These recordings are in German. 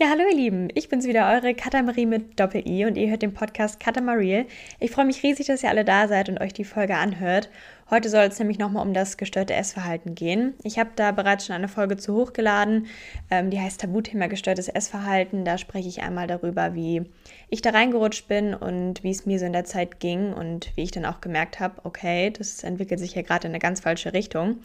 Ja, hallo ihr Lieben, ich bin's wieder, eure Katamarie mit Doppel-I und ihr hört den Podcast Katamarie. Ich freue mich riesig, dass ihr alle da seid und euch die Folge anhört. Heute soll es nämlich nochmal um das gestörte Essverhalten gehen. Ich habe da bereits schon eine Folge zu hochgeladen, ähm, die heißt Tabuthema gestörtes Essverhalten. Da spreche ich einmal darüber, wie ich da reingerutscht bin und wie es mir so in der Zeit ging und wie ich dann auch gemerkt habe, okay, das entwickelt sich ja gerade in eine ganz falsche Richtung.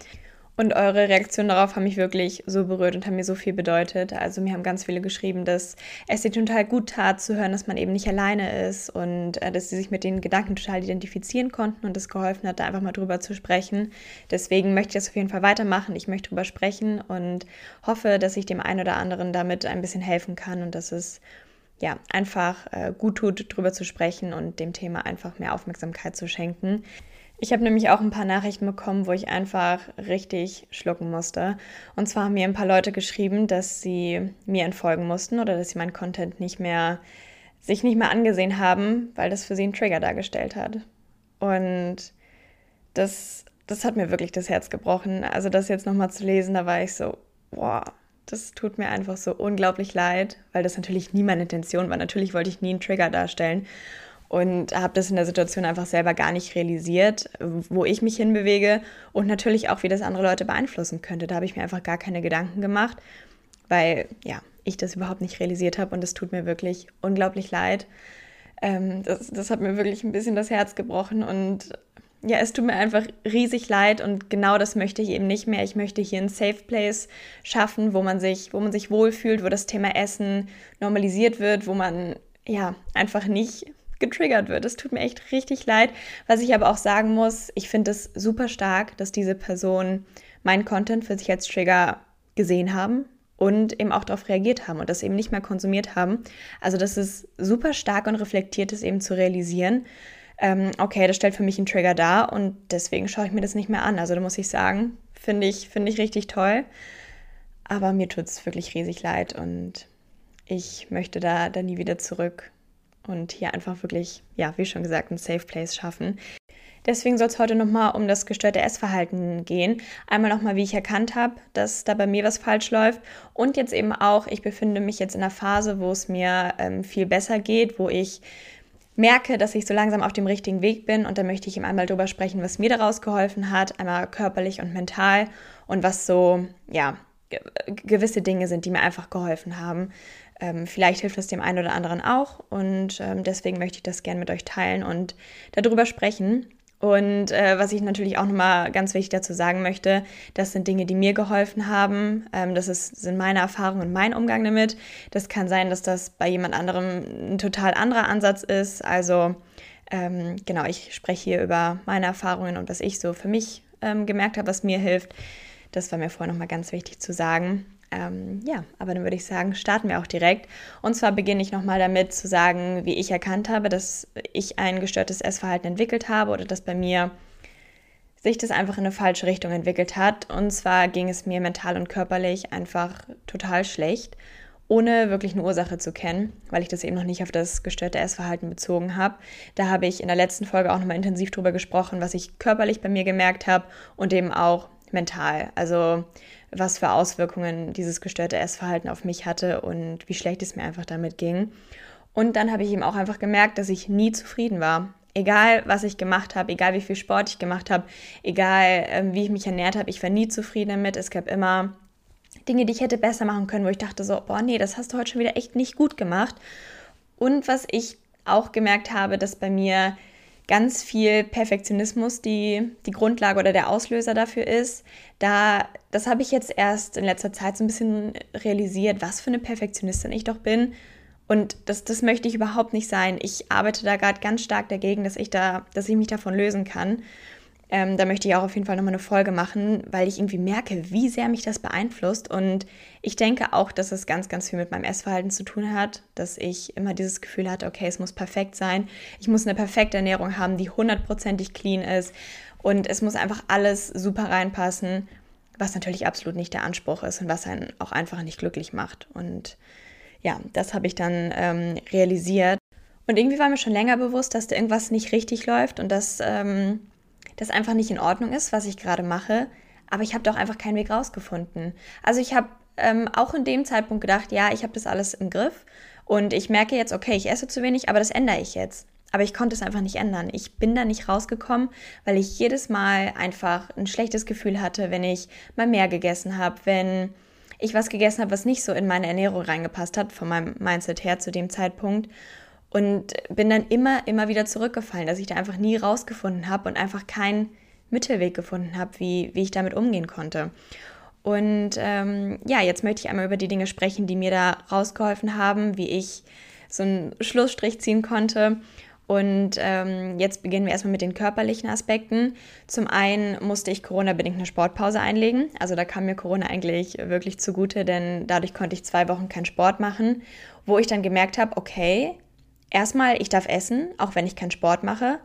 Und eure Reaktionen darauf haben mich wirklich so berührt und haben mir so viel bedeutet. Also mir haben ganz viele geschrieben, dass es dir total gut tat zu hören, dass man eben nicht alleine ist und äh, dass sie sich mit den Gedanken total identifizieren konnten und es geholfen hat, da einfach mal drüber zu sprechen. Deswegen möchte ich das auf jeden Fall weitermachen. Ich möchte drüber sprechen und hoffe, dass ich dem einen oder anderen damit ein bisschen helfen kann und dass es ja einfach äh, gut tut, drüber zu sprechen und dem Thema einfach mehr Aufmerksamkeit zu schenken. Ich habe nämlich auch ein paar Nachrichten bekommen, wo ich einfach richtig schlucken musste. Und zwar haben mir ein paar Leute geschrieben, dass sie mir entfolgen mussten oder dass sie meinen Content nicht mehr sich nicht mehr angesehen haben, weil das für sie einen Trigger dargestellt hat. Und das, das hat mir wirklich das Herz gebrochen. Also das jetzt nochmal zu lesen, da war ich so, boah, das tut mir einfach so unglaublich leid, weil das natürlich nie meine Intention war. Natürlich wollte ich nie einen Trigger darstellen und habe das in der Situation einfach selber gar nicht realisiert, wo ich mich hinbewege und natürlich auch, wie das andere Leute beeinflussen könnte. Da habe ich mir einfach gar keine Gedanken gemacht, weil ja, ich das überhaupt nicht realisiert habe und es tut mir wirklich unglaublich leid. Ähm, das, das hat mir wirklich ein bisschen das Herz gebrochen und ja, es tut mir einfach riesig leid und genau das möchte ich eben nicht mehr. Ich möchte hier ein Safe Place schaffen, wo man sich, wo man sich wohlfühlt, wo das Thema Essen normalisiert wird, wo man ja einfach nicht getriggert wird. Es tut mir echt richtig leid. Was ich aber auch sagen muss, ich finde es super stark, dass diese Personen meinen Content für sich als Trigger gesehen haben und eben auch darauf reagiert haben und das eben nicht mehr konsumiert haben. Also das ist super stark und reflektiert ist eben zu realisieren. Ähm, okay, das stellt für mich einen Trigger dar und deswegen schaue ich mir das nicht mehr an. Also da muss ich sagen, finde ich, finde ich richtig toll. Aber mir tut es wirklich riesig leid und ich möchte da, da nie wieder zurück und hier einfach wirklich, ja, wie schon gesagt, ein Safe Place schaffen. Deswegen soll es heute nochmal um das gestörte Essverhalten gehen. Einmal nochmal, wie ich erkannt habe, dass da bei mir was falsch läuft. Und jetzt eben auch, ich befinde mich jetzt in einer Phase, wo es mir ähm, viel besser geht, wo ich merke, dass ich so langsam auf dem richtigen Weg bin. Und da möchte ich ihm einmal drüber sprechen, was mir daraus geholfen hat, einmal körperlich und mental und was so, ja, gewisse Dinge sind, die mir einfach geholfen haben. Ähm, vielleicht hilft es dem einen oder anderen auch und ähm, deswegen möchte ich das gerne mit euch teilen und darüber sprechen. Und äh, was ich natürlich auch nochmal ganz wichtig dazu sagen möchte, das sind Dinge, die mir geholfen haben. Ähm, das ist, sind meine Erfahrungen und mein Umgang damit. Das kann sein, dass das bei jemand anderem ein total anderer Ansatz ist. Also ähm, genau, ich spreche hier über meine Erfahrungen und was ich so für mich ähm, gemerkt habe, was mir hilft. Das war mir vorher nochmal ganz wichtig zu sagen. Ähm, ja, aber dann würde ich sagen, starten wir auch direkt. Und zwar beginne ich nochmal damit zu sagen, wie ich erkannt habe, dass ich ein gestörtes Essverhalten entwickelt habe oder dass bei mir sich das einfach in eine falsche Richtung entwickelt hat. Und zwar ging es mir mental und körperlich einfach total schlecht, ohne wirklich eine Ursache zu kennen, weil ich das eben noch nicht auf das gestörte Essverhalten bezogen habe. Da habe ich in der letzten Folge auch nochmal intensiv drüber gesprochen, was ich körperlich bei mir gemerkt habe und eben auch mental. Also was für Auswirkungen dieses gestörte Essverhalten auf mich hatte und wie schlecht es mir einfach damit ging. Und dann habe ich eben auch einfach gemerkt, dass ich nie zufrieden war. Egal, was ich gemacht habe, egal wie viel Sport ich gemacht habe, egal ähm, wie ich mich ernährt habe, ich war nie zufrieden damit. Es gab immer Dinge, die ich hätte besser machen können, wo ich dachte so, boah, nee, das hast du heute schon wieder echt nicht gut gemacht. Und was ich auch gemerkt habe, dass bei mir ganz viel Perfektionismus die, die Grundlage oder der Auslöser dafür ist. Da, das habe ich jetzt erst in letzter Zeit so ein bisschen realisiert, was für eine Perfektionistin ich doch bin. Und das, das möchte ich überhaupt nicht sein. Ich arbeite da gerade ganz stark dagegen, dass ich da, dass ich mich davon lösen kann. Ähm, da möchte ich auch auf jeden Fall nochmal eine Folge machen, weil ich irgendwie merke, wie sehr mich das beeinflusst. Und ich denke auch, dass es ganz, ganz viel mit meinem Essverhalten zu tun hat, dass ich immer dieses Gefühl hatte, okay, es muss perfekt sein. Ich muss eine perfekte Ernährung haben, die hundertprozentig clean ist. Und es muss einfach alles super reinpassen, was natürlich absolut nicht der Anspruch ist und was einen auch einfach nicht glücklich macht. Und ja, das habe ich dann ähm, realisiert. Und irgendwie war mir schon länger bewusst, dass da irgendwas nicht richtig läuft und dass. Ähm, das einfach nicht in Ordnung ist, was ich gerade mache, aber ich habe doch einfach keinen Weg rausgefunden. Also ich habe ähm, auch in dem Zeitpunkt gedacht, ja, ich habe das alles im Griff und ich merke jetzt, okay, ich esse zu wenig, aber das ändere ich jetzt. Aber ich konnte es einfach nicht ändern. Ich bin da nicht rausgekommen, weil ich jedes Mal einfach ein schlechtes Gefühl hatte, wenn ich mal mehr gegessen habe, wenn ich was gegessen habe, was nicht so in meine Ernährung reingepasst hat, von meinem Mindset her zu dem Zeitpunkt. Und bin dann immer, immer wieder zurückgefallen, dass ich da einfach nie rausgefunden habe und einfach keinen Mittelweg gefunden habe, wie, wie ich damit umgehen konnte. Und ähm, ja, jetzt möchte ich einmal über die Dinge sprechen, die mir da rausgeholfen haben, wie ich so einen Schlussstrich ziehen konnte. Und ähm, jetzt beginnen wir erstmal mit den körperlichen Aspekten. Zum einen musste ich Corona-bedingt eine Sportpause einlegen. Also da kam mir Corona eigentlich wirklich zugute, denn dadurch konnte ich zwei Wochen keinen Sport machen, wo ich dann gemerkt habe, okay, erstmal, ich darf essen, auch wenn ich keinen Sport mache.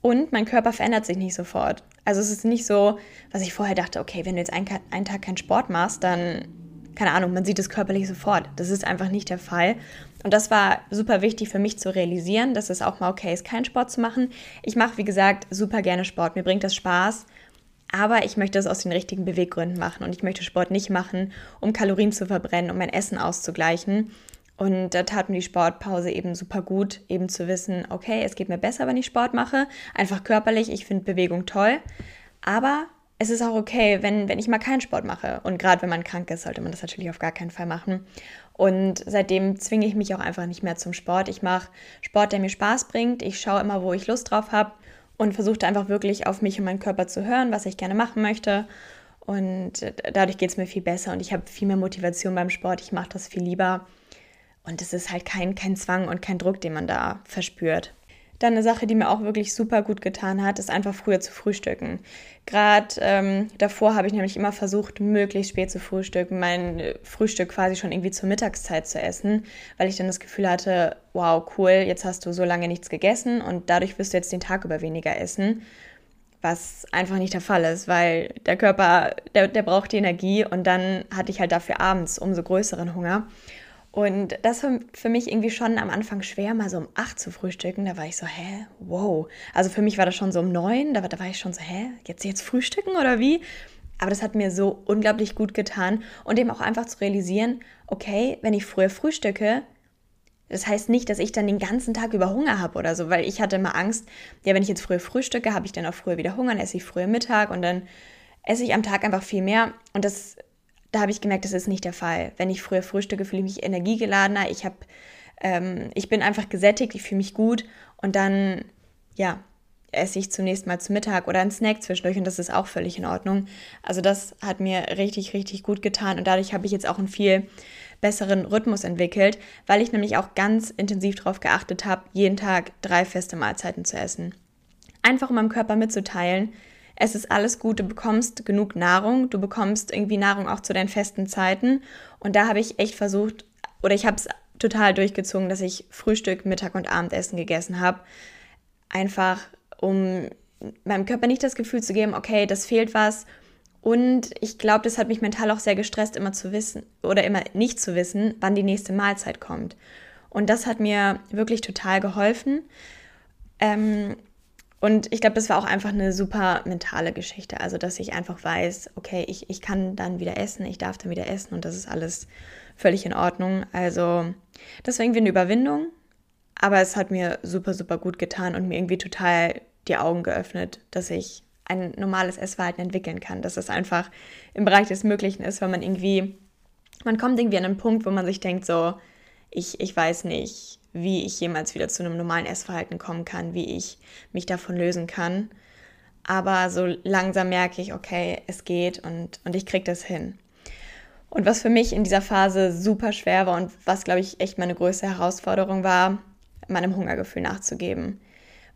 Und mein Körper verändert sich nicht sofort. Also es ist nicht so, was ich vorher dachte, okay, wenn du jetzt einen, einen Tag keinen Sport machst, dann, keine Ahnung, man sieht es körperlich sofort. Das ist einfach nicht der Fall. Und das war super wichtig für mich zu realisieren, dass es auch mal okay ist, keinen Sport zu machen. Ich mache, wie gesagt, super gerne Sport. Mir bringt das Spaß. Aber ich möchte es aus den richtigen Beweggründen machen. Und ich möchte Sport nicht machen, um Kalorien zu verbrennen, um mein Essen auszugleichen, und da tat mir die Sportpause eben super gut, eben zu wissen, okay, es geht mir besser, wenn ich Sport mache. Einfach körperlich, ich finde Bewegung toll. Aber es ist auch okay, wenn, wenn ich mal keinen Sport mache. Und gerade wenn man krank ist, sollte man das natürlich auf gar keinen Fall machen. Und seitdem zwinge ich mich auch einfach nicht mehr zum Sport. Ich mache Sport, der mir Spaß bringt. Ich schaue immer, wo ich Lust drauf habe und versuche einfach wirklich auf mich und meinen Körper zu hören, was ich gerne machen möchte. Und dadurch geht es mir viel besser und ich habe viel mehr Motivation beim Sport. Ich mache das viel lieber. Und es ist halt kein, kein Zwang und kein Druck, den man da verspürt. Dann eine Sache, die mir auch wirklich super gut getan hat, ist einfach früher zu frühstücken. Gerade ähm, davor habe ich nämlich immer versucht, möglichst spät zu frühstücken, mein Frühstück quasi schon irgendwie zur Mittagszeit zu essen, weil ich dann das Gefühl hatte, wow, cool, jetzt hast du so lange nichts gegessen und dadurch wirst du jetzt den Tag über weniger essen. Was einfach nicht der Fall ist, weil der Körper, der, der braucht die Energie und dann hatte ich halt dafür abends umso größeren Hunger. Und das war für mich irgendwie schon am Anfang schwer, mal so um acht zu frühstücken. Da war ich so, hä, wow. Also für mich war das schon so um neun. Da, da war ich schon so, hä, jetzt, jetzt frühstücken oder wie? Aber das hat mir so unglaublich gut getan und eben auch einfach zu realisieren, okay, wenn ich früher frühstücke, das heißt nicht, dass ich dann den ganzen Tag über Hunger habe oder so, weil ich hatte immer Angst, ja, wenn ich jetzt früher frühstücke, habe ich dann auch früher wieder Hunger, dann esse ich früher Mittag und dann esse ich am Tag einfach viel mehr. Und das da habe ich gemerkt, das ist nicht der Fall. Wenn ich früher frühstücke, fühle ich mich energiegeladener. Ich habe, ähm, ich bin einfach gesättigt, ich fühle mich gut und dann, ja, esse ich zunächst mal zu Mittag oder einen Snack zwischendurch und das ist auch völlig in Ordnung. Also das hat mir richtig, richtig gut getan und dadurch habe ich jetzt auch einen viel besseren Rhythmus entwickelt, weil ich nämlich auch ganz intensiv darauf geachtet habe, jeden Tag drei feste Mahlzeiten zu essen. Einfach um meinem Körper mitzuteilen, es ist alles gut, du bekommst genug Nahrung, du bekommst irgendwie Nahrung auch zu deinen festen Zeiten. Und da habe ich echt versucht, oder ich habe es total durchgezogen, dass ich Frühstück, Mittag und Abendessen gegessen habe. Einfach, um meinem Körper nicht das Gefühl zu geben, okay, das fehlt was. Und ich glaube, das hat mich mental auch sehr gestresst, immer zu wissen oder immer nicht zu wissen, wann die nächste Mahlzeit kommt. Und das hat mir wirklich total geholfen. Ähm, und ich glaube, das war auch einfach eine super mentale Geschichte. Also, dass ich einfach weiß, okay, ich, ich kann dann wieder essen, ich darf dann wieder essen und das ist alles völlig in Ordnung. Also, das war irgendwie eine Überwindung, aber es hat mir super, super gut getan und mir irgendwie total die Augen geöffnet, dass ich ein normales Essverhalten entwickeln kann. Dass es einfach im Bereich des Möglichen ist, wenn man irgendwie, man kommt irgendwie an einen Punkt, wo man sich denkt, so, ich, ich weiß nicht, wie ich jemals wieder zu einem normalen Essverhalten kommen kann, wie ich mich davon lösen kann. Aber so langsam merke ich, okay, es geht und, und ich kriege das hin. Und was für mich in dieser Phase super schwer war und was, glaube ich, echt meine größte Herausforderung war, meinem Hungergefühl nachzugeben.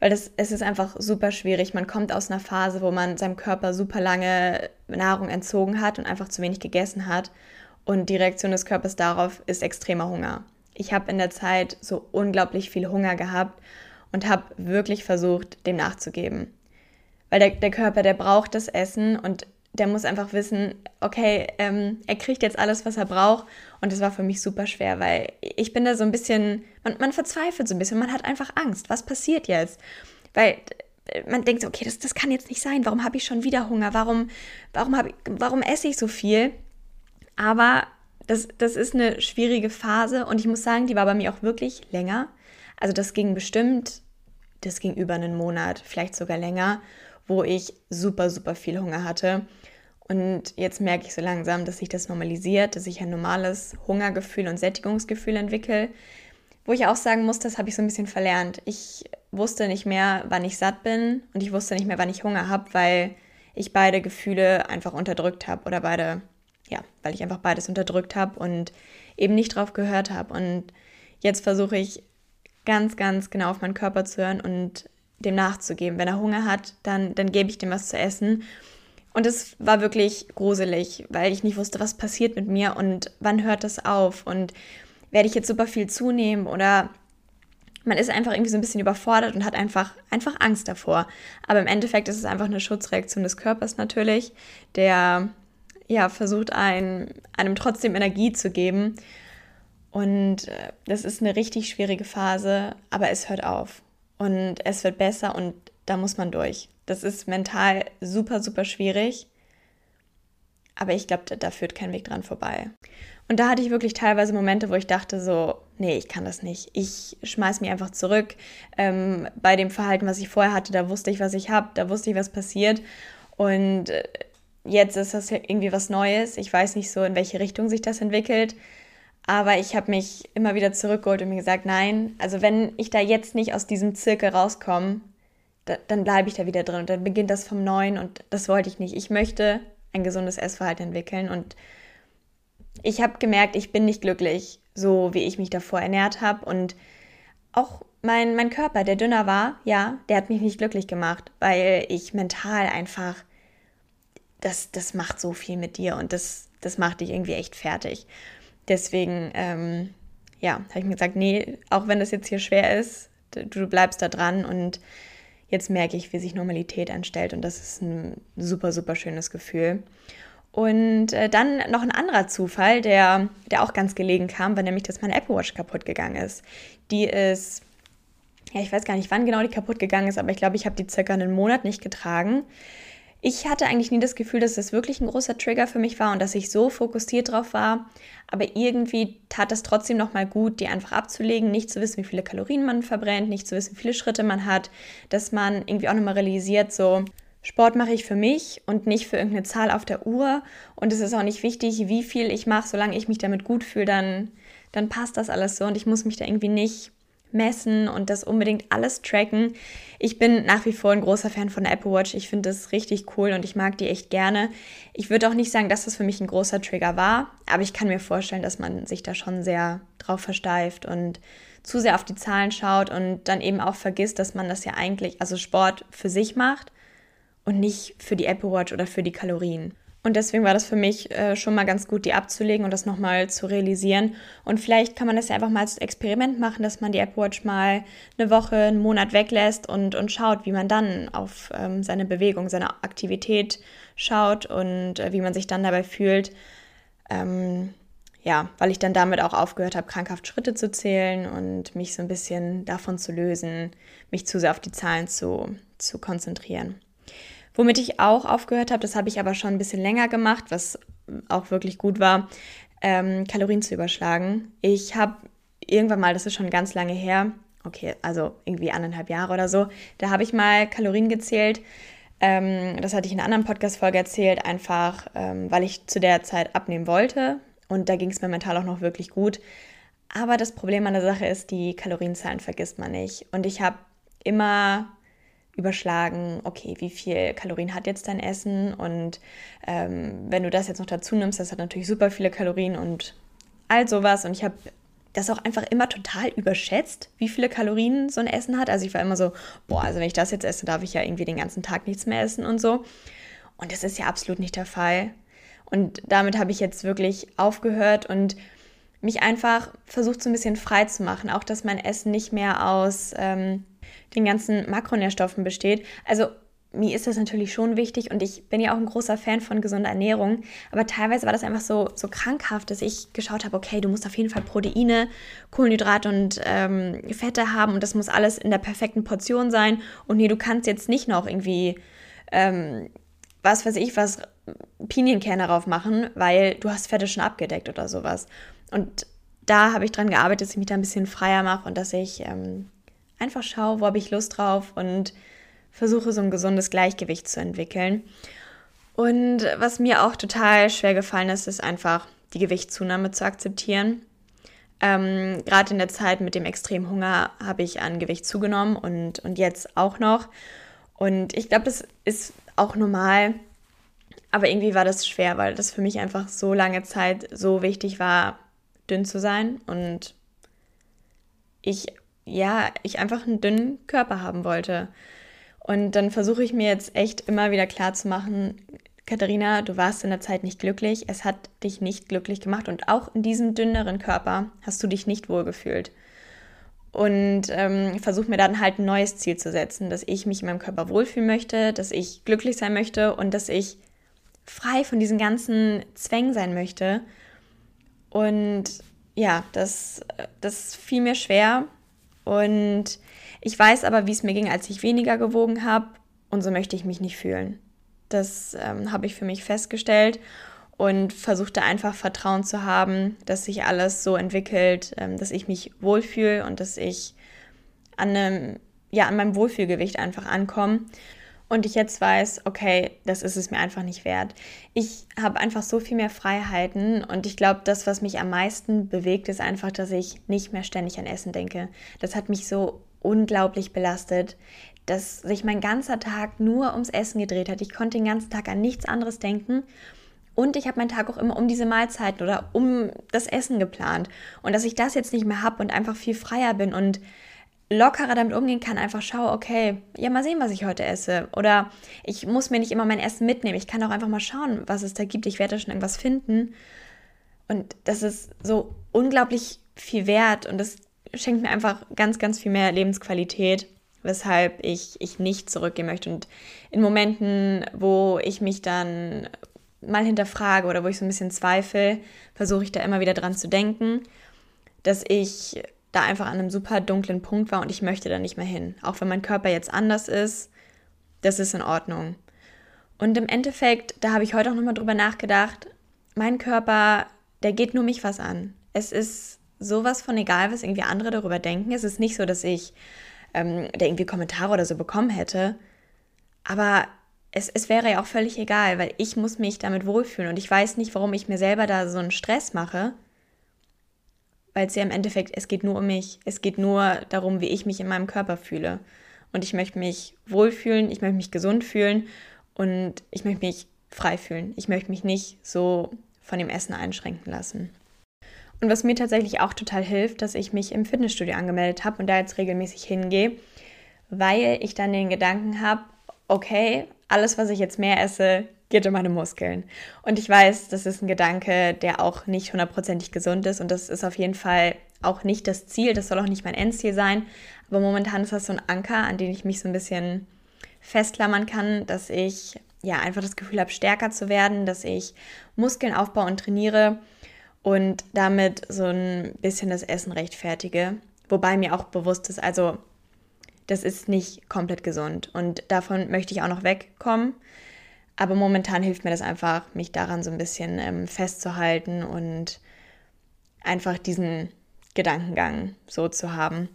Weil das, es ist einfach super schwierig. Man kommt aus einer Phase, wo man seinem Körper super lange Nahrung entzogen hat und einfach zu wenig gegessen hat. Und die Reaktion des Körpers darauf ist extremer Hunger ich habe in der Zeit so unglaublich viel Hunger gehabt und habe wirklich versucht, dem nachzugeben. Weil der, der Körper, der braucht das Essen und der muss einfach wissen, okay, ähm, er kriegt jetzt alles, was er braucht. Und das war für mich super schwer, weil ich bin da so ein bisschen, man, man verzweifelt so ein bisschen, man hat einfach Angst. Was passiert jetzt? Weil äh, man denkt okay, das, das kann jetzt nicht sein. Warum habe ich schon wieder Hunger? Warum, warum, ich, warum esse ich so viel? Aber das, das ist eine schwierige Phase und ich muss sagen, die war bei mir auch wirklich länger. Also das ging bestimmt, das ging über einen Monat, vielleicht sogar länger, wo ich super, super viel Hunger hatte. Und jetzt merke ich so langsam, dass sich das normalisiert, dass ich ein normales Hungergefühl und Sättigungsgefühl entwickle. Wo ich auch sagen muss, das habe ich so ein bisschen verlernt. Ich wusste nicht mehr, wann ich satt bin und ich wusste nicht mehr, wann ich Hunger habe, weil ich beide Gefühle einfach unterdrückt habe oder beide, ja, weil ich einfach beides unterdrückt habe und eben nicht drauf gehört habe. Und jetzt versuche ich ganz, ganz genau auf meinen Körper zu hören und dem nachzugeben. Wenn er Hunger hat, dann, dann gebe ich dem was zu essen. Und es war wirklich gruselig, weil ich nicht wusste, was passiert mit mir und wann hört das auf und werde ich jetzt super viel zunehmen oder man ist einfach irgendwie so ein bisschen überfordert und hat einfach, einfach Angst davor. Aber im Endeffekt ist es einfach eine Schutzreaktion des Körpers natürlich, der ja versucht, ein, einem trotzdem Energie zu geben. Und äh, das ist eine richtig schwierige Phase, aber es hört auf. Und es wird besser und da muss man durch. Das ist mental super, super schwierig. Aber ich glaube, da, da, führt kein Weg dran vorbei. Und da hatte ich wirklich teilweise Momente, wo ich dachte so, nee, ich kann das nicht. Ich schmeiß mich einfach zurück. Ähm, bei dem Verhalten, was ich vorher hatte, da wusste ich, was ich habe, da wusste ich, was passiert. Und äh, jetzt ist das irgendwie was Neues. Ich weiß nicht so, in welche Richtung sich das entwickelt. Aber ich habe mich immer wieder zurückgeholt und mir gesagt, nein, also wenn ich da jetzt nicht aus diesem Zirkel rauskomme, da, dann bleibe ich da wieder drin und dann beginnt das vom Neuen und das wollte ich nicht. Ich möchte ein gesundes Essverhalten entwickeln und ich habe gemerkt, ich bin nicht glücklich, so wie ich mich davor ernährt habe und auch mein, mein Körper, der dünner war, ja, der hat mich nicht glücklich gemacht, weil ich mental einfach, das, das macht so viel mit dir und das, das macht dich irgendwie echt fertig. Deswegen, ähm, ja, habe ich mir gesagt, nee, auch wenn das jetzt hier schwer ist, du, du bleibst da dran und jetzt merke ich, wie sich Normalität anstellt und das ist ein super, super schönes Gefühl. Und äh, dann noch ein anderer Zufall, der, der auch ganz gelegen kam, war nämlich, dass meine Apple Watch kaputt gegangen ist. Die ist, ja, ich weiß gar nicht, wann genau die kaputt gegangen ist, aber ich glaube, ich habe die circa einen Monat nicht getragen. Ich hatte eigentlich nie das Gefühl, dass das wirklich ein großer Trigger für mich war und dass ich so fokussiert drauf war. Aber irgendwie tat es trotzdem nochmal gut, die einfach abzulegen, nicht zu wissen, wie viele Kalorien man verbrennt, nicht zu wissen, wie viele Schritte man hat, dass man irgendwie auch nochmal realisiert, so, Sport mache ich für mich und nicht für irgendeine Zahl auf der Uhr. Und es ist auch nicht wichtig, wie viel ich mache, solange ich mich damit gut fühle, dann, dann passt das alles so und ich muss mich da irgendwie nicht messen und das unbedingt alles tracken. Ich bin nach wie vor ein großer Fan von der Apple Watch. Ich finde das richtig cool und ich mag die echt gerne. Ich würde auch nicht sagen, dass das für mich ein großer Trigger war, aber ich kann mir vorstellen, dass man sich da schon sehr drauf versteift und zu sehr auf die Zahlen schaut und dann eben auch vergisst, dass man das ja eigentlich, also Sport für sich macht und nicht für die Apple Watch oder für die Kalorien. Und deswegen war das für mich äh, schon mal ganz gut, die abzulegen und das nochmal zu realisieren. Und vielleicht kann man das ja einfach mal als Experiment machen, dass man die Apple Watch mal eine Woche, einen Monat weglässt und, und schaut, wie man dann auf ähm, seine Bewegung, seine Aktivität schaut und äh, wie man sich dann dabei fühlt. Ähm, ja, weil ich dann damit auch aufgehört habe, krankhaft Schritte zu zählen und mich so ein bisschen davon zu lösen, mich zu sehr auf die Zahlen zu, zu konzentrieren. Womit ich auch aufgehört habe, das habe ich aber schon ein bisschen länger gemacht, was auch wirklich gut war, ähm, Kalorien zu überschlagen. Ich habe irgendwann mal, das ist schon ganz lange her, okay, also irgendwie anderthalb Jahre oder so, da habe ich mal Kalorien gezählt. Ähm, das hatte ich in einer anderen Podcast-Folge erzählt, einfach ähm, weil ich zu der Zeit abnehmen wollte. Und da ging es mir mental auch noch wirklich gut. Aber das Problem an der Sache ist, die Kalorienzahlen vergisst man nicht. Und ich habe immer überschlagen, okay, wie viel Kalorien hat jetzt dein Essen und ähm, wenn du das jetzt noch dazu nimmst, das hat natürlich super viele Kalorien und all sowas und ich habe das auch einfach immer total überschätzt, wie viele Kalorien so ein Essen hat. Also ich war immer so, boah, also wenn ich das jetzt esse, darf ich ja irgendwie den ganzen Tag nichts mehr essen und so. Und das ist ja absolut nicht der Fall. Und damit habe ich jetzt wirklich aufgehört und mich einfach versucht, so ein bisschen frei zu machen. Auch, dass mein Essen nicht mehr aus ähm, den ganzen Makronährstoffen besteht. Also mir ist das natürlich schon wichtig und ich bin ja auch ein großer Fan von gesunder Ernährung, aber teilweise war das einfach so, so krankhaft, dass ich geschaut habe, okay, du musst auf jeden Fall Proteine, Kohlenhydrate und ähm, Fette haben und das muss alles in der perfekten Portion sein und nee, du kannst jetzt nicht noch irgendwie, ähm, was weiß ich, was Pinienkerne drauf machen, weil du hast Fette schon abgedeckt oder sowas. Und da habe ich dran gearbeitet, dass ich mich da ein bisschen freier mache und dass ich ähm, einfach schaue, wo habe ich Lust drauf und versuche so ein gesundes Gleichgewicht zu entwickeln. Und was mir auch total schwer gefallen ist, ist einfach die Gewichtszunahme zu akzeptieren. Ähm, Gerade in der Zeit mit dem extremen Hunger habe ich an Gewicht zugenommen und, und jetzt auch noch. Und ich glaube, das ist auch normal. Aber irgendwie war das schwer, weil das für mich einfach so lange Zeit so wichtig war, dünn zu sein. Und ich, ja, ich einfach einen dünnen Körper haben wollte. Und dann versuche ich mir jetzt echt immer wieder klar zu machen, Katharina, du warst in der Zeit nicht glücklich, es hat dich nicht glücklich gemacht und auch in diesem dünneren Körper hast du dich nicht wohlgefühlt. Und ähm, versuche mir dann halt ein neues Ziel zu setzen, dass ich mich in meinem Körper wohlfühlen möchte, dass ich glücklich sein möchte und dass ich frei von diesen ganzen Zwängen sein möchte. Und ja, das, das fiel mir schwer. Und ich weiß aber, wie es mir ging, als ich weniger gewogen habe. Und so möchte ich mich nicht fühlen. Das ähm, habe ich für mich festgestellt und versuchte einfach Vertrauen zu haben, dass sich alles so entwickelt, ähm, dass ich mich wohlfühle und dass ich an, einem, ja, an meinem Wohlfühlgewicht einfach ankomme. Und ich jetzt weiß, okay, das ist es mir einfach nicht wert. Ich habe einfach so viel mehr Freiheiten und ich glaube, das, was mich am meisten bewegt, ist einfach, dass ich nicht mehr ständig an Essen denke. Das hat mich so unglaublich belastet dass sich mein ganzer Tag nur ums Essen gedreht hat. Ich konnte den ganzen Tag an nichts anderes denken. Und ich habe meinen Tag auch immer um diese Mahlzeiten oder um das Essen geplant. Und dass ich das jetzt nicht mehr habe und einfach viel freier bin und lockerer damit umgehen kann, einfach schaue, okay, ja, mal sehen, was ich heute esse. Oder ich muss mir nicht immer mein Essen mitnehmen. Ich kann auch einfach mal schauen, was es da gibt. Ich werde da schon irgendwas finden. Und das ist so unglaublich viel wert und das schenkt mir einfach ganz, ganz viel mehr Lebensqualität weshalb ich, ich nicht zurückgehen möchte. Und in Momenten, wo ich mich dann mal hinterfrage oder wo ich so ein bisschen zweifle, versuche ich da immer wieder dran zu denken, dass ich da einfach an einem super dunklen Punkt war und ich möchte da nicht mehr hin. Auch wenn mein Körper jetzt anders ist, das ist in Ordnung. Und im Endeffekt, da habe ich heute auch nochmal drüber nachgedacht, mein Körper, der geht nur mich was an. Es ist sowas von egal, was irgendwie andere darüber denken. Es ist nicht so, dass ich ähm, der irgendwie Kommentare oder so bekommen hätte. Aber es, es wäre ja auch völlig egal, weil ich muss mich damit wohlfühlen und ich weiß nicht, warum ich mir selber da so einen Stress mache, weil es ja im Endeffekt, es geht nur um mich. Es geht nur darum, wie ich mich in meinem Körper fühle. Und ich möchte mich wohlfühlen, ich möchte mich gesund fühlen und ich möchte mich frei fühlen. Ich möchte mich nicht so von dem Essen einschränken lassen. Und was mir tatsächlich auch total hilft, dass ich mich im Fitnessstudio angemeldet habe und da jetzt regelmäßig hingehe, weil ich dann den Gedanken habe, okay, alles, was ich jetzt mehr esse, geht in meine Muskeln. Und ich weiß, das ist ein Gedanke, der auch nicht hundertprozentig gesund ist und das ist auf jeden Fall auch nicht das Ziel, das soll auch nicht mein Endziel sein. Aber momentan ist das so ein Anker, an den ich mich so ein bisschen festklammern kann, dass ich ja einfach das Gefühl habe, stärker zu werden, dass ich Muskeln aufbaue und trainiere und damit so ein bisschen das Essen rechtfertige. Wobei mir auch bewusst ist, also das ist nicht komplett gesund und davon möchte ich auch noch wegkommen. Aber momentan hilft mir das einfach, mich daran so ein bisschen ähm, festzuhalten und einfach diesen Gedankengang so zu haben.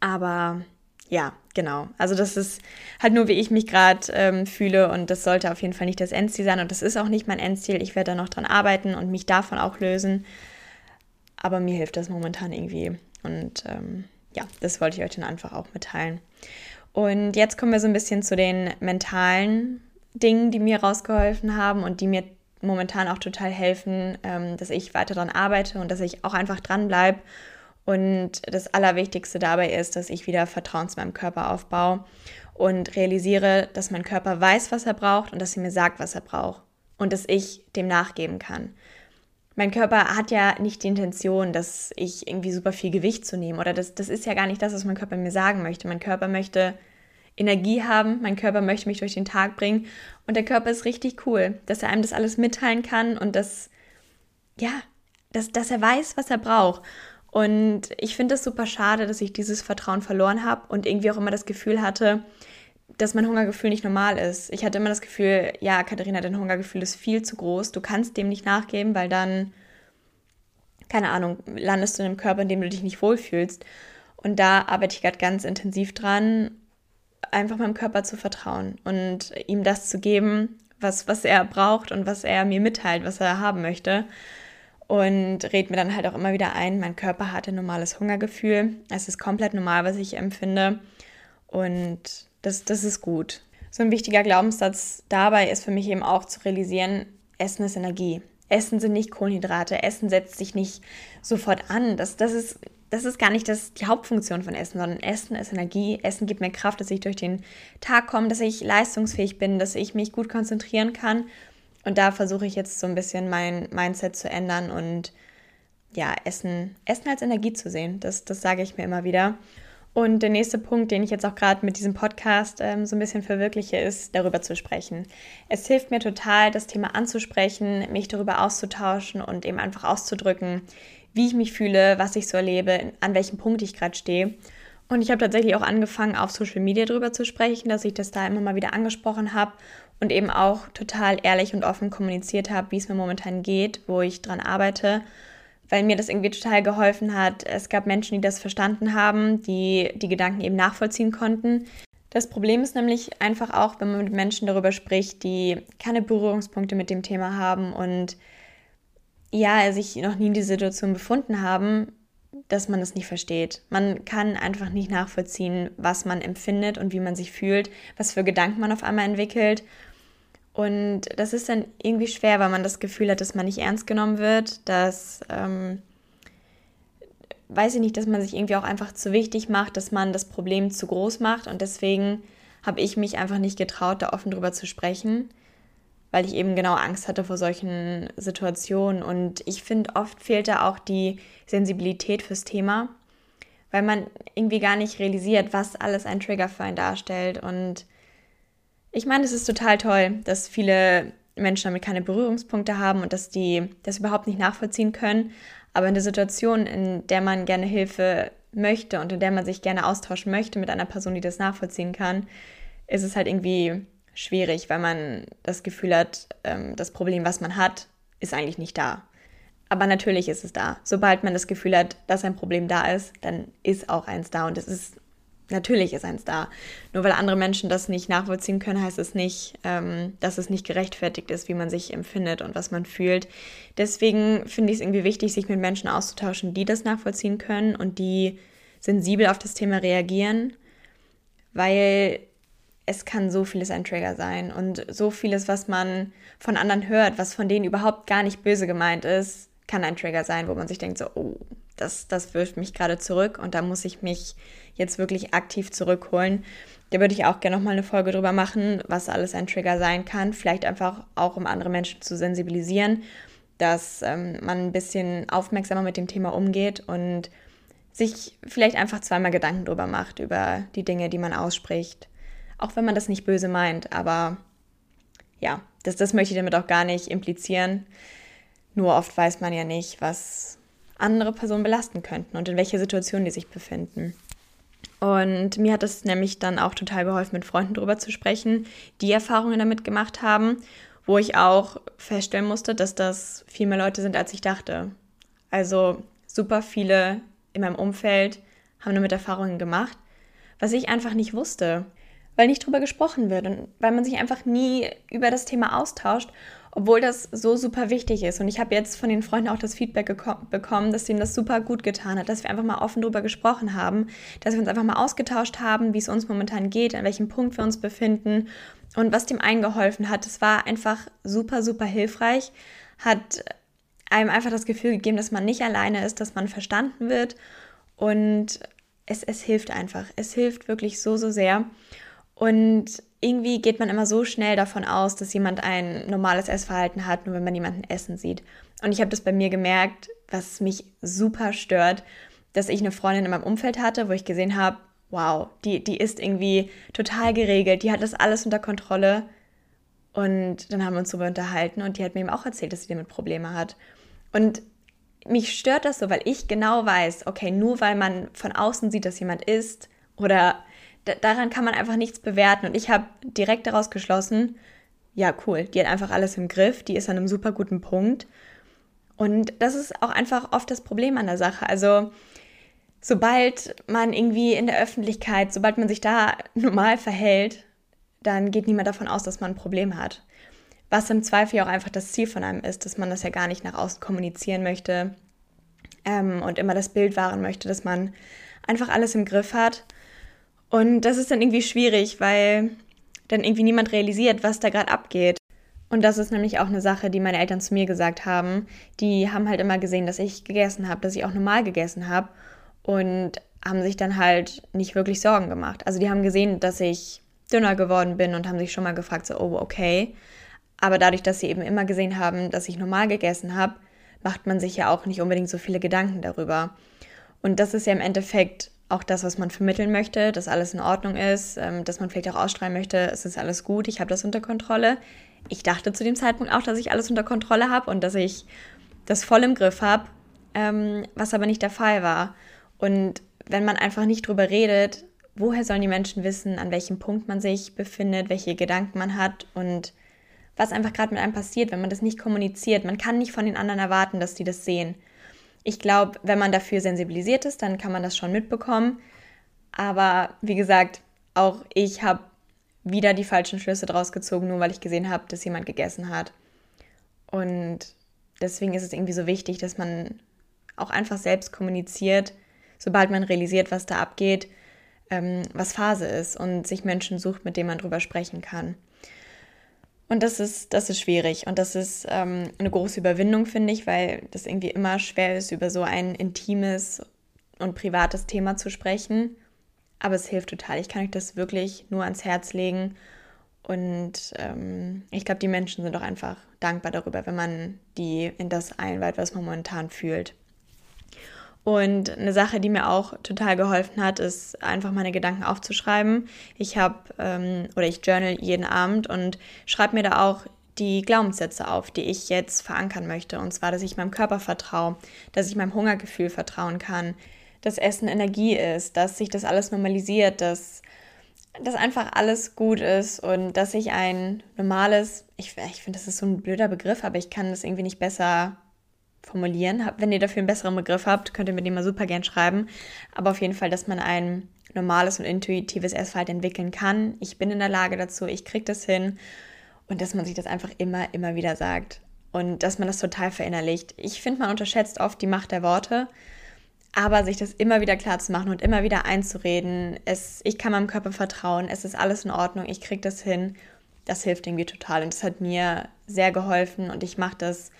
Aber ja, genau. Also das ist halt nur, wie ich mich gerade ähm, fühle und das sollte auf jeden Fall nicht das Endziel sein und das ist auch nicht mein Endziel. Ich werde da noch dran arbeiten und mich davon auch lösen. Aber mir hilft das momentan irgendwie und ähm, ja, das wollte ich euch dann einfach auch mitteilen. Und jetzt kommen wir so ein bisschen zu den mentalen Dingen, die mir rausgeholfen haben und die mir momentan auch total helfen, ähm, dass ich weiter daran arbeite und dass ich auch einfach dranbleibe und das Allerwichtigste dabei ist, dass ich wieder Vertrauen zu meinem Körper aufbaue und realisiere, dass mein Körper weiß, was er braucht und dass er mir sagt, was er braucht und dass ich dem nachgeben kann. Mein Körper hat ja nicht die Intention, dass ich irgendwie super viel Gewicht zu nehmen oder das, das ist ja gar nicht das, was mein Körper mir sagen möchte. Mein Körper möchte Energie haben, mein Körper möchte mich durch den Tag bringen und der Körper ist richtig cool, dass er einem das alles mitteilen kann und dass, ja, dass, dass er weiß, was er braucht. Und ich finde es super schade, dass ich dieses Vertrauen verloren habe und irgendwie auch immer das Gefühl hatte, dass mein Hungergefühl nicht normal ist. Ich hatte immer das Gefühl, ja, Katharina, dein Hungergefühl ist viel zu groß. Du kannst dem nicht nachgeben, weil dann, keine Ahnung, landest du in einem Körper, in dem du dich nicht wohlfühlst. Und da arbeite ich gerade ganz intensiv dran, einfach meinem Körper zu vertrauen und ihm das zu geben, was, was er braucht und was er mir mitteilt, was er haben möchte. Und red mir dann halt auch immer wieder ein, mein Körper hat ein normales Hungergefühl. Es ist komplett normal, was ich empfinde. Und das, das ist gut. So ein wichtiger Glaubenssatz dabei ist für mich eben auch zu realisieren, Essen ist Energie. Essen sind nicht Kohlenhydrate. Essen setzt sich nicht sofort an. Das, das, ist, das ist gar nicht das, die Hauptfunktion von Essen, sondern Essen ist Energie. Essen gibt mir Kraft, dass ich durch den Tag komme, dass ich leistungsfähig bin, dass ich mich gut konzentrieren kann. Und da versuche ich jetzt so ein bisschen mein Mindset zu ändern und ja, Essen, Essen als Energie zu sehen. Das, das sage ich mir immer wieder. Und der nächste Punkt, den ich jetzt auch gerade mit diesem Podcast ähm, so ein bisschen verwirkliche, ist, darüber zu sprechen. Es hilft mir total, das Thema anzusprechen, mich darüber auszutauschen und eben einfach auszudrücken, wie ich mich fühle, was ich so erlebe, an welchem Punkt ich gerade stehe. Und ich habe tatsächlich auch angefangen, auf Social Media darüber zu sprechen, dass ich das da immer mal wieder angesprochen habe und eben auch total ehrlich und offen kommuniziert habe, wie es mir momentan geht, wo ich dran arbeite weil mir das irgendwie total geholfen hat. Es gab Menschen, die das verstanden haben, die die Gedanken eben nachvollziehen konnten. Das Problem ist nämlich einfach auch, wenn man mit Menschen darüber spricht, die keine Berührungspunkte mit dem Thema haben und ja, sich noch nie in die Situation befunden haben, dass man es nicht versteht. Man kann einfach nicht nachvollziehen, was man empfindet und wie man sich fühlt, was für Gedanken man auf einmal entwickelt. Und das ist dann irgendwie schwer, weil man das Gefühl hat, dass man nicht ernst genommen wird, dass, ähm, weiß ich nicht, dass man sich irgendwie auch einfach zu wichtig macht, dass man das Problem zu groß macht. Und deswegen habe ich mich einfach nicht getraut, da offen drüber zu sprechen, weil ich eben genau Angst hatte vor solchen Situationen. Und ich finde, oft fehlt da auch die Sensibilität fürs Thema, weil man irgendwie gar nicht realisiert, was alles ein Trigger für einen darstellt und ich meine, es ist total toll, dass viele Menschen damit keine Berührungspunkte haben und dass die das überhaupt nicht nachvollziehen können. Aber in der Situation, in der man gerne Hilfe möchte und in der man sich gerne austauschen möchte mit einer Person, die das nachvollziehen kann, ist es halt irgendwie schwierig, weil man das Gefühl hat, ähm, das Problem, was man hat, ist eigentlich nicht da. Aber natürlich ist es da. Sobald man das Gefühl hat, dass ein Problem da ist, dann ist auch eins da und es ist Natürlich ist eins da. Nur weil andere Menschen das nicht nachvollziehen können, heißt es nicht, ähm, dass es nicht gerechtfertigt ist, wie man sich empfindet und was man fühlt. Deswegen finde ich es irgendwie wichtig, sich mit Menschen auszutauschen, die das nachvollziehen können und die sensibel auf das Thema reagieren, weil es kann so vieles ein Trigger sein und so vieles, was man von anderen hört, was von denen überhaupt gar nicht böse gemeint ist, kann ein Trigger sein, wo man sich denkt so, oh, das, das wirft mich gerade zurück und da muss ich mich jetzt wirklich aktiv zurückholen. Da würde ich auch gerne nochmal eine Folge drüber machen, was alles ein Trigger sein kann. Vielleicht einfach auch, um andere Menschen zu sensibilisieren, dass ähm, man ein bisschen aufmerksamer mit dem Thema umgeht und sich vielleicht einfach zweimal Gedanken drüber macht, über die Dinge, die man ausspricht. Auch wenn man das nicht böse meint, aber ja, das, das möchte ich damit auch gar nicht implizieren. Nur oft weiß man ja nicht, was andere Personen belasten könnten und in welcher Situation die sich befinden. Und mir hat es nämlich dann auch total geholfen, mit Freunden darüber zu sprechen, die Erfahrungen damit gemacht haben, wo ich auch feststellen musste, dass das viel mehr Leute sind, als ich dachte. Also super viele in meinem Umfeld haben damit Erfahrungen gemacht, was ich einfach nicht wusste, weil nicht drüber gesprochen wird und weil man sich einfach nie über das Thema austauscht obwohl das so super wichtig ist. Und ich habe jetzt von den Freunden auch das Feedback bekommen, dass ihnen das super gut getan hat, dass wir einfach mal offen darüber gesprochen haben, dass wir uns einfach mal ausgetauscht haben, wie es uns momentan geht, an welchem Punkt wir uns befinden und was dem einen geholfen hat. Es war einfach super, super hilfreich, hat einem einfach das Gefühl gegeben, dass man nicht alleine ist, dass man verstanden wird und es, es hilft einfach. Es hilft wirklich so, so sehr. Und irgendwie geht man immer so schnell davon aus, dass jemand ein normales Essverhalten hat, nur wenn man jemanden essen sieht. Und ich habe das bei mir gemerkt, was mich super stört, dass ich eine Freundin in meinem Umfeld hatte, wo ich gesehen habe, wow, die, die ist irgendwie total geregelt, die hat das alles unter Kontrolle. Und dann haben wir uns darüber unterhalten und die hat mir eben auch erzählt, dass sie damit Probleme hat. Und mich stört das so, weil ich genau weiß, okay, nur weil man von außen sieht, dass jemand isst oder daran kann man einfach nichts bewerten. Und ich habe direkt daraus geschlossen, ja, cool, die hat einfach alles im Griff, die ist an einem super guten Punkt. Und das ist auch einfach oft das Problem an der Sache. Also, sobald man irgendwie in der Öffentlichkeit, sobald man sich da normal verhält, dann geht niemand davon aus, dass man ein Problem hat. Was im Zweifel ja auch einfach das Ziel von einem ist, dass man das ja gar nicht nach außen kommunizieren möchte ähm, und immer das Bild wahren möchte, dass man einfach alles im Griff hat. Und das ist dann irgendwie schwierig, weil dann irgendwie niemand realisiert, was da gerade abgeht. Und das ist nämlich auch eine Sache, die meine Eltern zu mir gesagt haben. Die haben halt immer gesehen, dass ich gegessen habe, dass ich auch normal gegessen habe und haben sich dann halt nicht wirklich Sorgen gemacht. Also die haben gesehen, dass ich dünner geworden bin und haben sich schon mal gefragt, so, oh, okay. Aber dadurch, dass sie eben immer gesehen haben, dass ich normal gegessen habe, macht man sich ja auch nicht unbedingt so viele Gedanken darüber. Und das ist ja im Endeffekt auch das, was man vermitteln möchte, dass alles in Ordnung ist, ähm, dass man vielleicht auch ausstrahlen möchte, es ist alles gut, ich habe das unter Kontrolle. Ich dachte zu dem Zeitpunkt auch, dass ich alles unter Kontrolle habe und dass ich das voll im Griff habe, ähm, was aber nicht der Fall war. Und wenn man einfach nicht drüber redet, woher sollen die Menschen wissen, an welchem Punkt man sich befindet, welche Gedanken man hat und was einfach gerade mit einem passiert, wenn man das nicht kommuniziert. Man kann nicht von den anderen erwarten, dass die das sehen. Ich glaube, wenn man dafür sensibilisiert ist, dann kann man das schon mitbekommen. Aber wie gesagt, auch ich habe wieder die falschen Schlüsse draus gezogen, nur weil ich gesehen habe, dass jemand gegessen hat. Und deswegen ist es irgendwie so wichtig, dass man auch einfach selbst kommuniziert, sobald man realisiert, was da abgeht, ähm, was Phase ist und sich Menschen sucht, mit denen man drüber sprechen kann. Und das ist, das ist schwierig und das ist ähm, eine große Überwindung, finde ich, weil das irgendwie immer schwer ist, über so ein intimes und privates Thema zu sprechen. Aber es hilft total. Ich kann euch das wirklich nur ans Herz legen. Und ähm, ich glaube, die Menschen sind auch einfach dankbar darüber, wenn man die in das einweiht, was man momentan fühlt. Und eine Sache, die mir auch total geholfen hat, ist einfach meine Gedanken aufzuschreiben. Ich habe ähm, oder ich journal jeden Abend und schreibe mir da auch die Glaubenssätze auf, die ich jetzt verankern möchte. Und zwar, dass ich meinem Körper vertraue, dass ich meinem Hungergefühl vertrauen kann, dass Essen Energie ist, dass sich das alles normalisiert, dass, dass einfach alles gut ist und dass ich ein normales, ich, ich finde, das ist so ein blöder Begriff, aber ich kann das irgendwie nicht besser formulieren. Wenn ihr dafür einen besseren Begriff habt, könnt ihr mir den mal super gern schreiben. Aber auf jeden Fall, dass man ein normales und intuitives Essverhalten entwickeln kann. Ich bin in der Lage dazu, ich kriege das hin. Und dass man sich das einfach immer, immer wieder sagt. Und dass man das total verinnerlicht. Ich finde, man unterschätzt oft die Macht der Worte. Aber sich das immer wieder klar zu machen und immer wieder einzureden, es, ich kann meinem Körper vertrauen, es ist alles in Ordnung, ich kriege das hin, das hilft irgendwie total. Und das hat mir sehr geholfen und ich mache das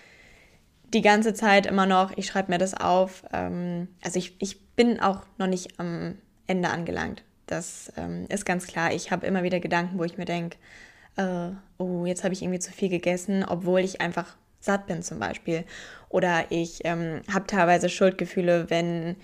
die ganze Zeit immer noch, ich schreibe mir das auf. Ähm, also ich, ich bin auch noch nicht am Ende angelangt. Das ähm, ist ganz klar. Ich habe immer wieder Gedanken, wo ich mir denke, äh, oh, jetzt habe ich irgendwie zu viel gegessen, obwohl ich einfach satt bin zum Beispiel. Oder ich ähm, habe teilweise Schuldgefühle, wenn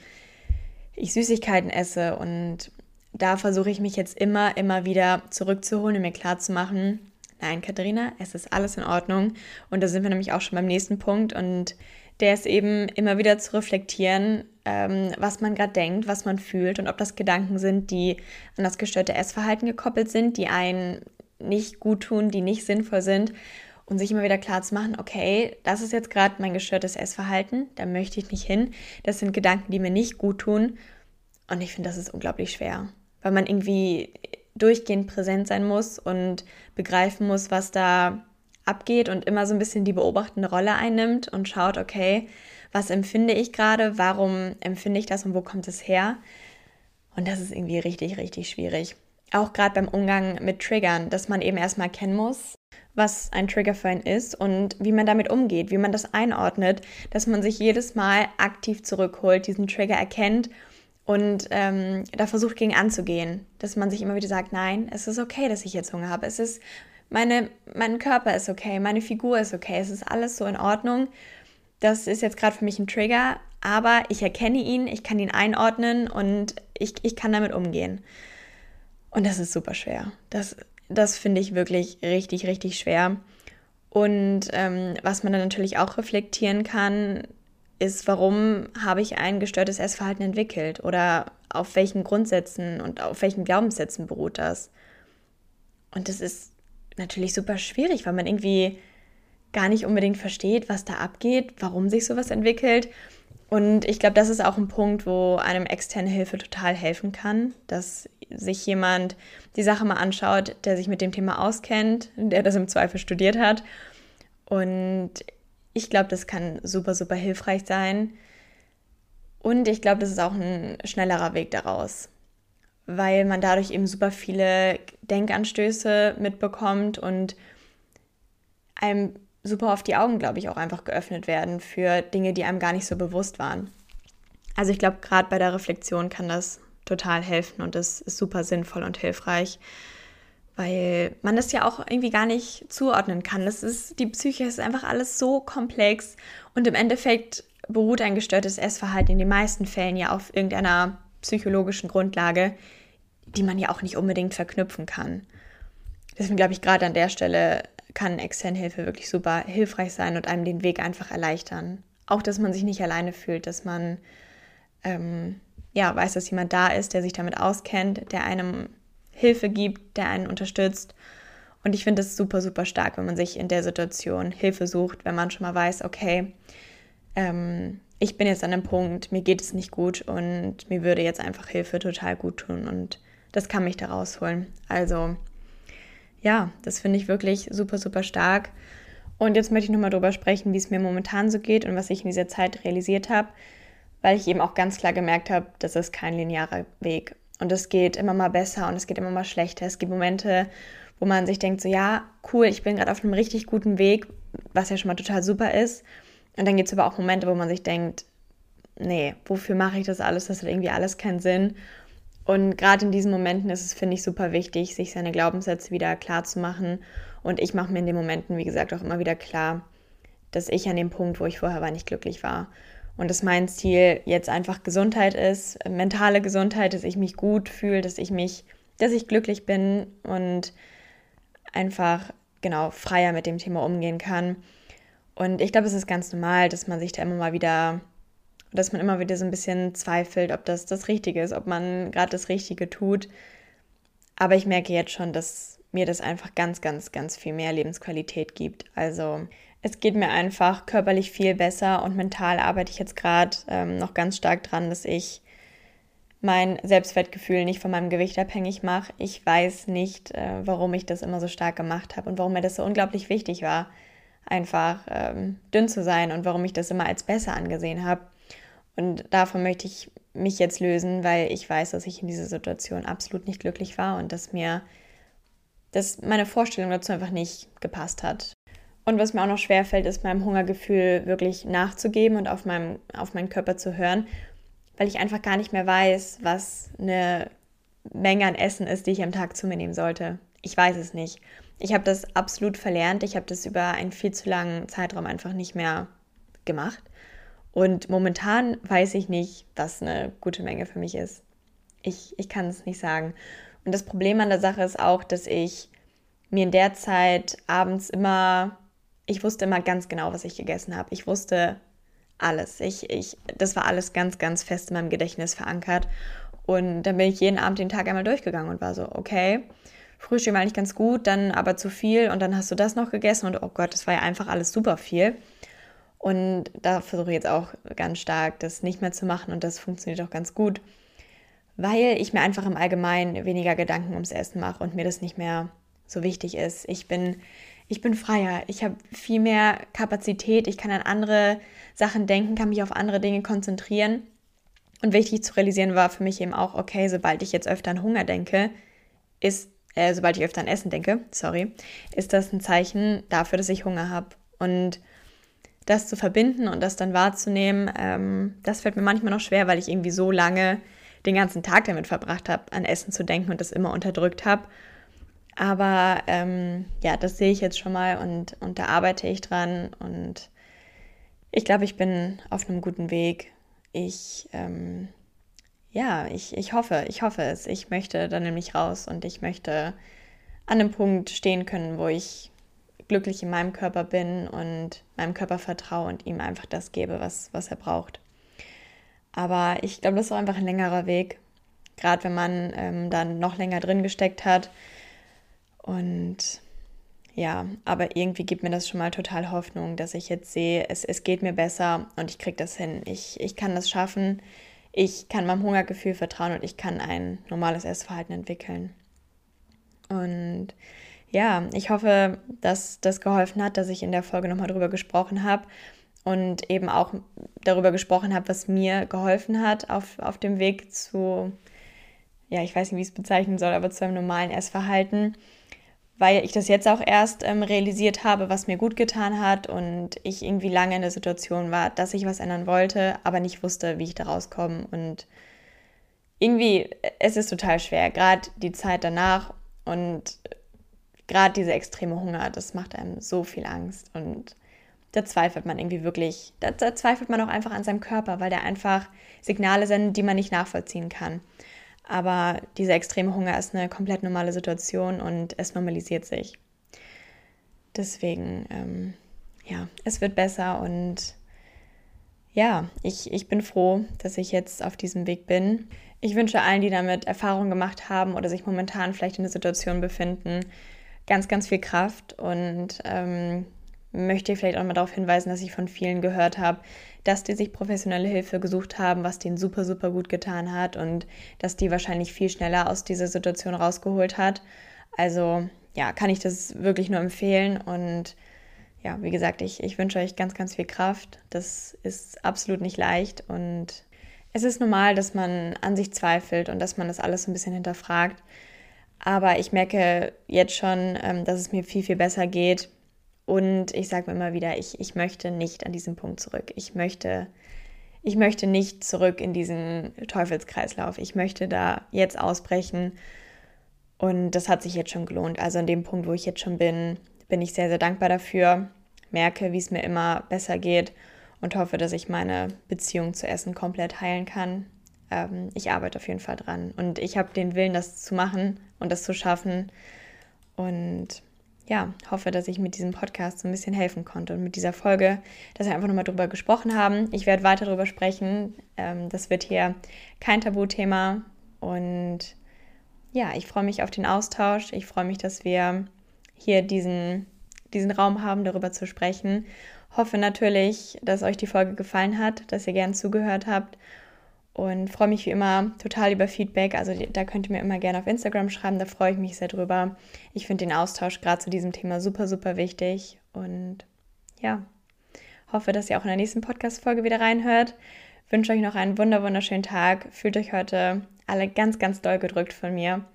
ich Süßigkeiten esse. Und da versuche ich mich jetzt immer, immer wieder zurückzuholen und mir klarzumachen, Nein, Katharina, es ist alles in Ordnung. Und da sind wir nämlich auch schon beim nächsten Punkt. Und der ist eben immer wieder zu reflektieren, ähm, was man gerade denkt, was man fühlt und ob das Gedanken sind, die an das gestörte Essverhalten gekoppelt sind, die einen nicht gut tun, die nicht sinnvoll sind. Und sich immer wieder klar zu machen, okay, das ist jetzt gerade mein gestörtes Essverhalten, da möchte ich nicht hin. Das sind Gedanken, die mir nicht gut tun. Und ich finde, das ist unglaublich schwer, weil man irgendwie durchgehend präsent sein muss und begreifen muss, was da abgeht und immer so ein bisschen die beobachtende Rolle einnimmt und schaut, okay, was empfinde ich gerade, warum empfinde ich das und wo kommt es her? Und das ist irgendwie richtig, richtig schwierig. Auch gerade beim Umgang mit Triggern, dass man eben erstmal kennen muss, was ein Trigger für einen ist und wie man damit umgeht, wie man das einordnet, dass man sich jedes Mal aktiv zurückholt, diesen Trigger erkennt und ähm, da versucht gegen anzugehen, dass man sich immer wieder sagt, nein, es ist okay, dass ich jetzt Hunger habe, es ist meine, mein Körper ist okay, meine Figur ist okay, es ist alles so in Ordnung. Das ist jetzt gerade für mich ein Trigger, aber ich erkenne ihn, ich kann ihn einordnen und ich, ich kann damit umgehen. Und das ist super schwer. Das, das finde ich wirklich richtig, richtig schwer. Und ähm, was man dann natürlich auch reflektieren kann, ist, warum habe ich ein gestörtes Essverhalten entwickelt oder auf welchen Grundsätzen und auf welchen Glaubenssätzen beruht das? Und das ist natürlich super schwierig, weil man irgendwie gar nicht unbedingt versteht, was da abgeht, warum sich sowas entwickelt. Und ich glaube, das ist auch ein Punkt, wo einem externe Hilfe total helfen kann, dass sich jemand die Sache mal anschaut, der sich mit dem Thema auskennt, der das im Zweifel studiert hat. Und ich glaube, das kann super, super hilfreich sein. Und ich glaube, das ist auch ein schnellerer Weg daraus, weil man dadurch eben super viele Denkanstöße mitbekommt und einem super auf die Augen, glaube ich, auch einfach geöffnet werden für Dinge, die einem gar nicht so bewusst waren. Also ich glaube, gerade bei der Reflexion kann das total helfen und das ist super sinnvoll und hilfreich, weil man das ja auch irgendwie gar nicht zuordnen kann. Das ist, die Psyche ist einfach alles so komplex und im Endeffekt beruht ein gestörtes Essverhalten in den meisten Fällen ja auf irgendeiner psychologischen Grundlage, die man ja auch nicht unbedingt verknüpfen kann. Deswegen glaube ich, gerade an der Stelle kann externe wirklich super hilfreich sein und einem den Weg einfach erleichtern. Auch, dass man sich nicht alleine fühlt, dass man ähm, ja, weiß, dass jemand da ist, der sich damit auskennt, der einem Hilfe gibt, der einen unterstützt. Und ich finde es super, super stark, wenn man sich in der Situation Hilfe sucht, wenn man schon mal weiß, okay, ähm, ich bin jetzt an einem Punkt, mir geht es nicht gut und mir würde jetzt einfach Hilfe total gut tun und das kann mich da rausholen. Also ja, das finde ich wirklich super, super stark. Und jetzt möchte ich nochmal darüber sprechen, wie es mir momentan so geht und was ich in dieser Zeit realisiert habe, weil ich eben auch ganz klar gemerkt habe, das ist kein linearer Weg. Und es geht immer mal besser und es geht immer mal schlechter. Es gibt Momente, wo man sich denkt, so ja, cool, ich bin gerade auf einem richtig guten Weg, was ja schon mal total super ist. Und dann gibt es aber auch Momente, wo man sich denkt, nee, wofür mache ich das alles? Das hat irgendwie alles keinen Sinn. Und gerade in diesen Momenten ist es, finde ich, super wichtig, sich seine Glaubenssätze wieder klar zu machen. Und ich mache mir in den Momenten, wie gesagt, auch immer wieder klar, dass ich an dem Punkt, wo ich vorher war, nicht glücklich war. Und dass mein Ziel jetzt einfach Gesundheit ist, mentale Gesundheit, dass ich mich gut fühle, dass ich mich, dass ich glücklich bin und einfach genau freier mit dem Thema umgehen kann. Und ich glaube, es ist ganz normal, dass man sich da immer mal wieder dass man immer wieder so ein bisschen zweifelt, ob das das Richtige ist, ob man gerade das Richtige tut. Aber ich merke jetzt schon, dass mir das einfach ganz, ganz, ganz viel mehr Lebensqualität gibt. Also es geht mir einfach körperlich viel besser und mental arbeite ich jetzt gerade ähm, noch ganz stark dran, dass ich mein Selbstwertgefühl nicht von meinem Gewicht abhängig mache. Ich weiß nicht, äh, warum ich das immer so stark gemacht habe und warum mir das so unglaublich wichtig war, einfach ähm, dünn zu sein und warum ich das immer als besser angesehen habe. Und davon möchte ich mich jetzt lösen, weil ich weiß, dass ich in dieser Situation absolut nicht glücklich war und dass mir dass meine Vorstellung dazu einfach nicht gepasst hat. Und was mir auch noch schwer fällt, ist meinem Hungergefühl wirklich nachzugeben und auf, meinem, auf meinen Körper zu hören, weil ich einfach gar nicht mehr weiß, was eine Menge an Essen ist, die ich am Tag zu mir nehmen sollte. Ich weiß es nicht. Ich habe das absolut verlernt. Ich habe das über einen viel zu langen Zeitraum einfach nicht mehr gemacht. Und momentan weiß ich nicht, was eine gute Menge für mich ist. Ich, ich kann es nicht sagen. Und das Problem an der Sache ist auch, dass ich mir in der Zeit abends immer, ich wusste immer ganz genau, was ich gegessen habe. Ich wusste alles. Ich, ich, das war alles ganz, ganz fest in meinem Gedächtnis verankert. Und dann bin ich jeden Abend den Tag einmal durchgegangen und war so, okay, Frühstück war eigentlich ganz gut, dann aber zu viel und dann hast du das noch gegessen und oh Gott, das war ja einfach alles super viel. Und da versuche ich jetzt auch ganz stark, das nicht mehr zu machen und das funktioniert auch ganz gut, weil ich mir einfach im Allgemeinen weniger Gedanken ums Essen mache und mir das nicht mehr so wichtig ist. Ich bin, ich bin freier, ich habe viel mehr Kapazität, ich kann an andere Sachen denken, kann mich auf andere Dinge konzentrieren. Und wichtig zu realisieren war für mich eben auch, okay, sobald ich jetzt öfter an Hunger denke, ist, äh, sobald ich öfter an Essen denke, sorry, ist das ein Zeichen dafür, dass ich Hunger habe. Und das zu verbinden und das dann wahrzunehmen, ähm, das fällt mir manchmal noch schwer, weil ich irgendwie so lange den ganzen Tag damit verbracht habe, an Essen zu denken und das immer unterdrückt habe. Aber ähm, ja, das sehe ich jetzt schon mal und, und da arbeite ich dran und ich glaube, ich bin auf einem guten Weg. Ich, ähm, ja, ich, ich hoffe, ich hoffe es. Ich möchte da nämlich raus und ich möchte an einem Punkt stehen können, wo ich glücklich in meinem Körper bin und meinem Körper vertraue und ihm einfach das gebe, was, was er braucht. Aber ich glaube, das ist auch einfach ein längerer Weg. gerade wenn man ähm, dann noch länger drin gesteckt hat. Und ja, aber irgendwie gibt mir das schon mal total Hoffnung, dass ich jetzt sehe, es, es geht mir besser und ich kriege das hin. Ich, ich kann das schaffen. Ich kann meinem Hungergefühl vertrauen und ich kann ein normales Essverhalten entwickeln. Und ja, ich hoffe, dass das geholfen hat, dass ich in der Folge nochmal drüber gesprochen habe und eben auch darüber gesprochen habe, was mir geholfen hat auf, auf dem Weg zu, ja, ich weiß nicht, wie ich es bezeichnen soll, aber zu einem normalen Essverhalten weil ich das jetzt auch erst ähm, realisiert habe, was mir gut getan hat und ich irgendwie lange in der Situation war, dass ich was ändern wollte, aber nicht wusste, wie ich da rauskomme. Und irgendwie, es ist total schwer, gerade die Zeit danach und gerade dieser extreme Hunger, das macht einem so viel Angst und da zweifelt man irgendwie wirklich, da, da zweifelt man auch einfach an seinem Körper, weil der einfach Signale sendet, die man nicht nachvollziehen kann. Aber dieser extreme Hunger ist eine komplett normale Situation und es normalisiert sich. Deswegen, ähm, ja, es wird besser und ja, ich, ich bin froh, dass ich jetzt auf diesem Weg bin. Ich wünsche allen, die damit Erfahrung gemacht haben oder sich momentan vielleicht in der Situation befinden, ganz, ganz viel Kraft und ähm, möchte vielleicht auch mal darauf hinweisen, dass ich von vielen gehört habe, dass die sich professionelle Hilfe gesucht haben, was denen super, super gut getan hat und dass die wahrscheinlich viel schneller aus dieser Situation rausgeholt hat. Also ja, kann ich das wirklich nur empfehlen und ja, wie gesagt, ich, ich wünsche euch ganz, ganz viel Kraft. Das ist absolut nicht leicht und es ist normal, dass man an sich zweifelt und dass man das alles ein bisschen hinterfragt. Aber ich merke jetzt schon, ähm, dass es mir viel, viel besser geht und ich sage mir immer wieder, ich, ich möchte nicht an diesen Punkt zurück. Ich möchte, ich möchte nicht zurück in diesen Teufelskreislauf. Ich möchte da jetzt ausbrechen. Und das hat sich jetzt schon gelohnt. Also an dem Punkt, wo ich jetzt schon bin, bin ich sehr, sehr dankbar dafür. Merke, wie es mir immer besser geht und hoffe, dass ich meine Beziehung zu Essen komplett heilen kann. Ähm, ich arbeite auf jeden Fall dran. Und ich habe den Willen, das zu machen und das zu schaffen. Und ja, hoffe, dass ich mit diesem Podcast so ein bisschen helfen konnte und mit dieser Folge, dass wir einfach nochmal drüber gesprochen haben. Ich werde weiter darüber sprechen. Ähm, das wird hier kein Tabuthema und ja, ich freue mich auf den Austausch. Ich freue mich, dass wir hier diesen, diesen Raum haben, darüber zu sprechen. Hoffe natürlich, dass euch die Folge gefallen hat, dass ihr gern zugehört habt und freue mich wie immer total über Feedback. Also da könnt ihr mir immer gerne auf Instagram schreiben, da freue ich mich sehr drüber. Ich finde den Austausch gerade zu diesem Thema super, super wichtig und ja, hoffe, dass ihr auch in der nächsten Podcast-Folge wieder reinhört. Wünsche euch noch einen wunder, wunderschönen Tag. Fühlt euch heute alle ganz, ganz doll gedrückt von mir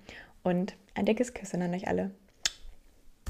und ein dickes Küssen an euch alle.